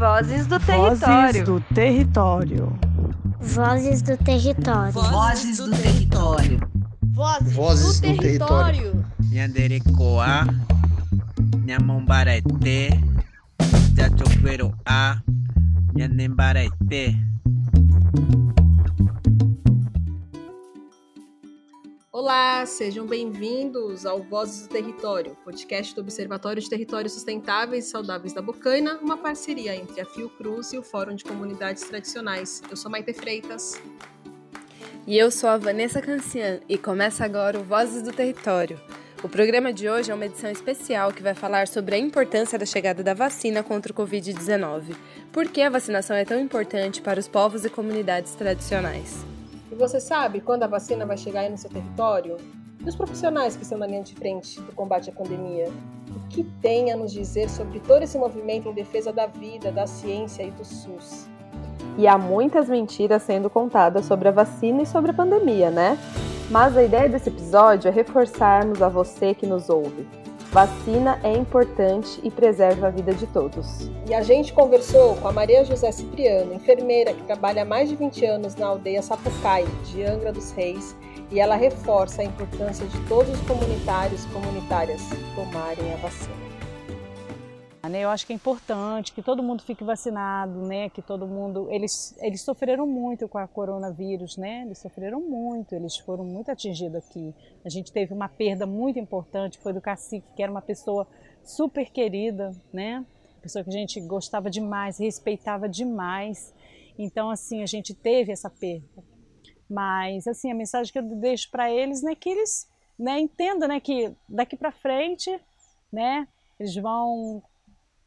Vozes do Território. Vozes do Território. Vozes do Território. Vozes do Território. Vozes, Vozes do, do Território. Nyanderekoa, Nyamombarete, Jachoqueroa, Nyanembarete. Olá, sejam bem-vindos ao Vozes do Território, podcast do Observatório de Territórios Sustentáveis e Saudáveis da Bocaina, uma parceria entre a Fiocruz e o Fórum de Comunidades Tradicionais. Eu sou Maite Freitas. E eu sou a Vanessa Cancian e começa agora o Vozes do Território. O programa de hoje é uma edição especial que vai falar sobre a importância da chegada da vacina contra o Covid-19. Por que a vacinação é tão importante para os povos e comunidades tradicionais? Você sabe quando a vacina vai chegar aí no seu território? E os profissionais que estão na linha de frente do combate à pandemia? O que tem a nos dizer sobre todo esse movimento em defesa da vida, da ciência e do SUS? E há muitas mentiras sendo contadas sobre a vacina e sobre a pandemia, né? Mas a ideia desse episódio é reforçarmos a você que nos ouve. Vacina é importante e preserva a vida de todos. E a gente conversou com a Maria José Cipriano, enfermeira que trabalha há mais de 20 anos na aldeia Sapucai, de Angra dos Reis, e ela reforça a importância de todos os comunitários e comunitárias tomarem a vacina. Né? Eu acho que é importante que todo mundo fique vacinado, né? Que todo mundo, eles, eles sofreram muito com a coronavírus, né? Eles sofreram muito, eles foram muito atingidos aqui. A gente teve uma perda muito importante, foi do cacique, que era uma pessoa super querida, né? Pessoa que a gente gostava demais, respeitava demais. Então, assim, a gente teve essa perda. Mas, assim, a mensagem que eu deixo para eles, né, que eles, né, entendam, né, que daqui para frente, né, eles vão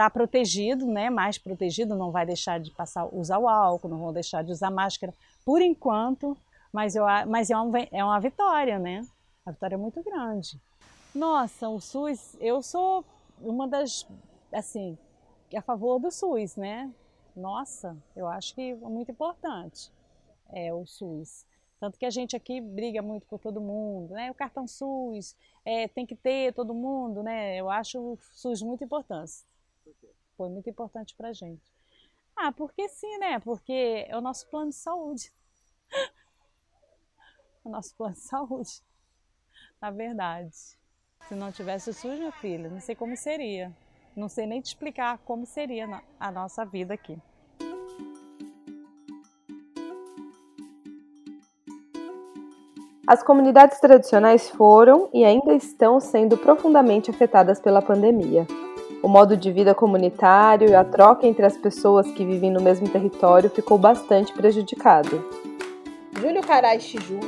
está protegido, né, mais protegido, não vai deixar de passar, usar o álcool, não vão deixar de usar máscara por enquanto, mas, eu, mas é, uma, é uma vitória, né? A vitória é muito grande. Nossa, o SUS, eu sou uma das, assim, a favor do SUS, né? Nossa, eu acho que é muito importante é, o SUS. Tanto que a gente aqui briga muito por todo mundo, né? O cartão SUS é, tem que ter todo mundo, né? Eu acho o SUS muito importante foi muito importante para a gente. Ah, porque sim, né? Porque é o nosso plano de saúde. o nosso plano de saúde, na verdade. Se não tivesse o SUS, meu filho, não sei como seria. Não sei nem te explicar como seria a nossa vida aqui. As comunidades tradicionais foram e ainda estão sendo profundamente afetadas pela pandemia. O modo de vida comunitário e a troca entre as pessoas que vivem no mesmo território ficou bastante prejudicado. Júlio Carai Chiju,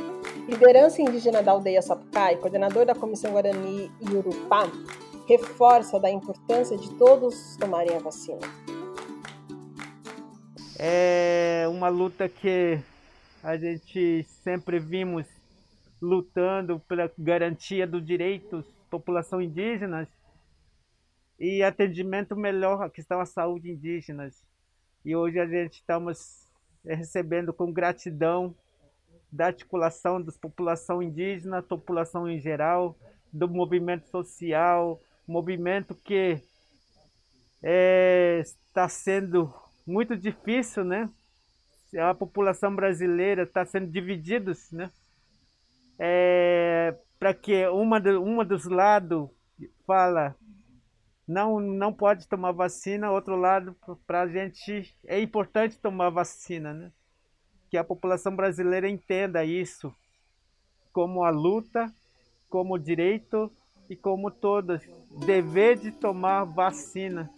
liderança indígena da aldeia Sapucai, coordenador da Comissão Guarani e Urupá, reforça da importância de todos tomarem a vacina. É uma luta que a gente sempre vimos lutando pela garantia dos direitos da população indígenas e atendimento melhor à questão da saúde indígenas. E hoje a gente estamos eh, recebendo com gratidão da articulação da população indígena, população em geral, do movimento social, movimento que é, está sendo muito difícil, né? A população brasileira está sendo dividida, né? É, para que uma, uma dos lados fala não, não pode tomar vacina, outro lado, para a gente é importante tomar vacina, né? Que a população brasileira entenda isso como a luta, como direito e como todas, dever de tomar vacina.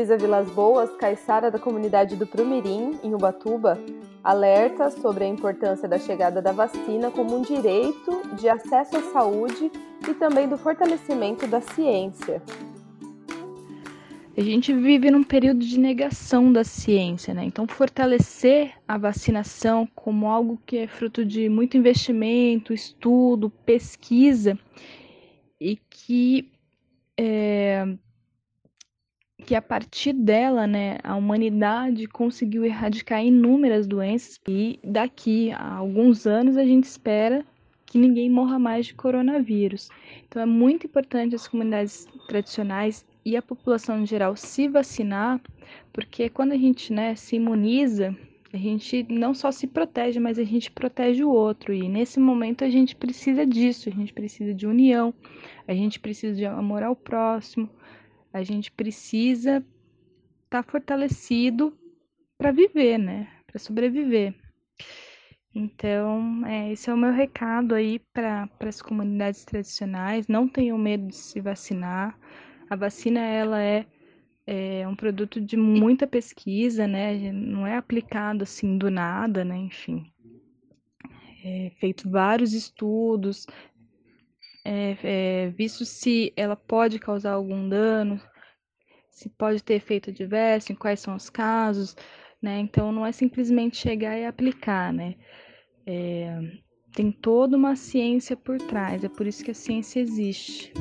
Luísa Vilas Boas, caiçara da comunidade do Prumirim, em Ubatuba, alerta sobre a importância da chegada da vacina como um direito de acesso à saúde e também do fortalecimento da ciência. A gente vive num período de negação da ciência, né? Então, fortalecer a vacinação como algo que é fruto de muito investimento, estudo, pesquisa e que é, que a partir dela, né, a humanidade conseguiu erradicar inúmeras doenças e daqui a alguns anos a gente espera que ninguém morra mais de coronavírus. Então é muito importante as comunidades tradicionais e a população em geral se vacinar, porque quando a gente né, se imuniza, a gente não só se protege, mas a gente protege o outro. E nesse momento a gente precisa disso, a gente precisa de união, a gente precisa de amor ao próximo, a gente precisa estar tá fortalecido para viver, né? Para sobreviver. Então, é, esse é o meu recado aí para as comunidades tradicionais. Não tenham medo de se vacinar. A vacina, ela é, é um produto de muita pesquisa, né? Não é aplicado assim do nada, né? Enfim. É feito vários estudos, é, é, visto se ela pode causar algum dano, se pode ter efeito adverso, em quais são os casos, né? Então não é simplesmente chegar e aplicar, né? É, tem toda uma ciência por trás, é por isso que a ciência existe.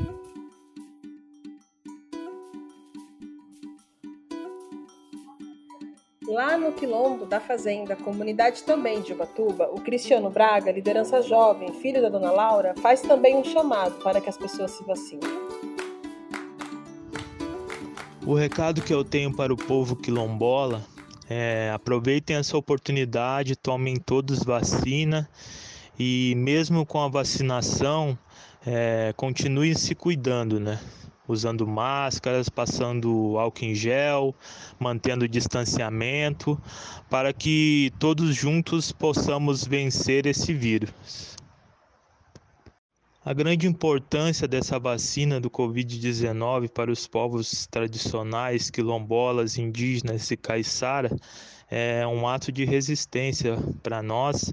Lá no Quilombo da Fazenda, comunidade também de Ubatuba, o Cristiano Braga, liderança jovem, filho da dona Laura, faz também um chamado para que as pessoas se vacinem. O recado que eu tenho para o povo quilombola é aproveitem essa oportunidade, tomem todos vacina e mesmo com a vacinação, é, continuem se cuidando, né? Usando máscaras, passando álcool em gel, mantendo distanciamento, para que todos juntos possamos vencer esse vírus. A grande importância dessa vacina do Covid-19 para os povos tradicionais, quilombolas, indígenas e caiçara é um ato de resistência para nós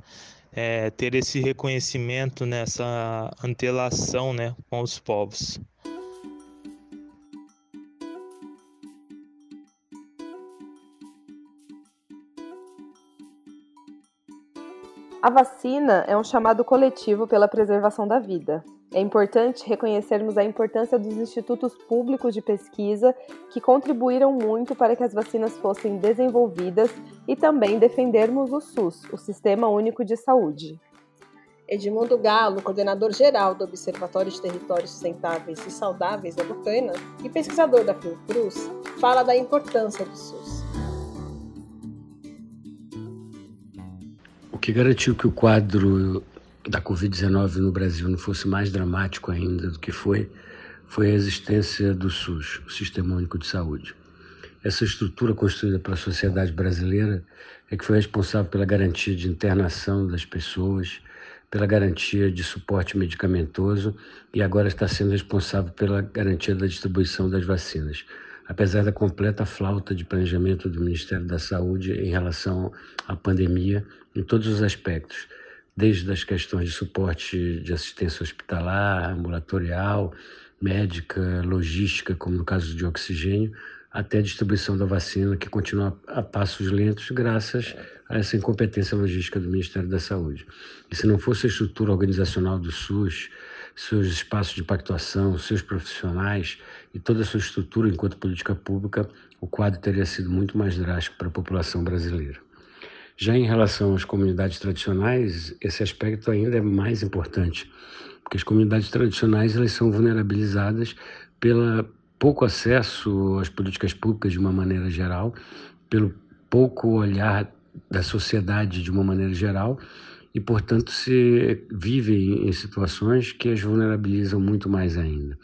é, ter esse reconhecimento nessa antelação né, com os povos. A vacina é um chamado coletivo pela preservação da vida. É importante reconhecermos a importância dos institutos públicos de pesquisa que contribuíram muito para que as vacinas fossem desenvolvidas e também defendermos o SUS, o Sistema Único de Saúde. Edmundo Galo, coordenador geral do Observatório de Territórios Sustentáveis e Saudáveis da Bocaina e pesquisador da Fiocruz, fala da importância do SUS. Que garantiu que o quadro da Covid-19 no Brasil não fosse mais dramático ainda do que foi, foi a existência do SUS, o Sistema Único de Saúde. Essa estrutura construída pela sociedade brasileira é que foi responsável pela garantia de internação das pessoas, pela garantia de suporte medicamentoso e agora está sendo responsável pela garantia da distribuição das vacinas apesar da completa falta de planejamento do Ministério da Saúde em relação à pandemia em todos os aspectos, desde as questões de suporte de assistência hospitalar, ambulatorial, médica, logística, como no caso de oxigênio, até a distribuição da vacina, que continua a passos lentos graças a essa incompetência logística do Ministério da Saúde. E se não fosse a estrutura organizacional do SUS, seus espaços de pactuação, seus profissionais e toda a sua estrutura enquanto política pública, o quadro teria sido muito mais drástico para a população brasileira. Já em relação às comunidades tradicionais, esse aspecto ainda é mais importante, porque as comunidades tradicionais elas são vulnerabilizadas pelo pouco acesso às políticas públicas de uma maneira geral, pelo pouco olhar da sociedade de uma maneira geral e, portanto, se vivem em situações que as vulnerabilizam muito mais ainda.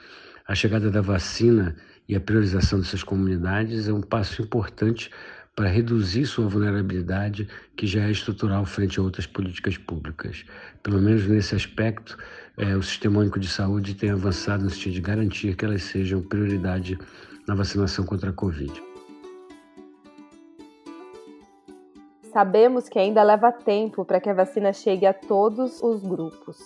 A chegada da vacina e a priorização dessas comunidades é um passo importante para reduzir sua vulnerabilidade, que já é estrutural frente a outras políticas públicas. Pelo menos nesse aspecto, é, o Sistema Único de Saúde tem avançado no sentido de garantir que elas sejam prioridade na vacinação contra a Covid. Sabemos que ainda leva tempo para que a vacina chegue a todos os grupos.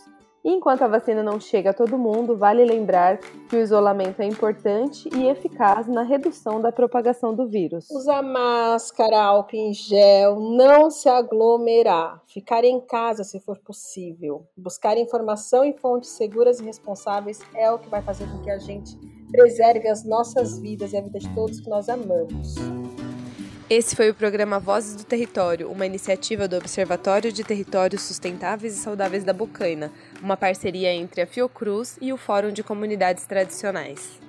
Enquanto a vacina não chega a todo mundo, vale lembrar que o isolamento é importante e eficaz na redução da propagação do vírus. Usar máscara, álcool em gel, não se aglomerar, ficar em casa se for possível, buscar informação em fontes seguras e responsáveis é o que vai fazer com que a gente preserve as nossas vidas e a vida de todos que nós amamos. Esse foi o programa Vozes do Território, uma iniciativa do Observatório de Territórios Sustentáveis e Saudáveis da Bocaina, uma parceria entre a Fiocruz e o Fórum de Comunidades Tradicionais.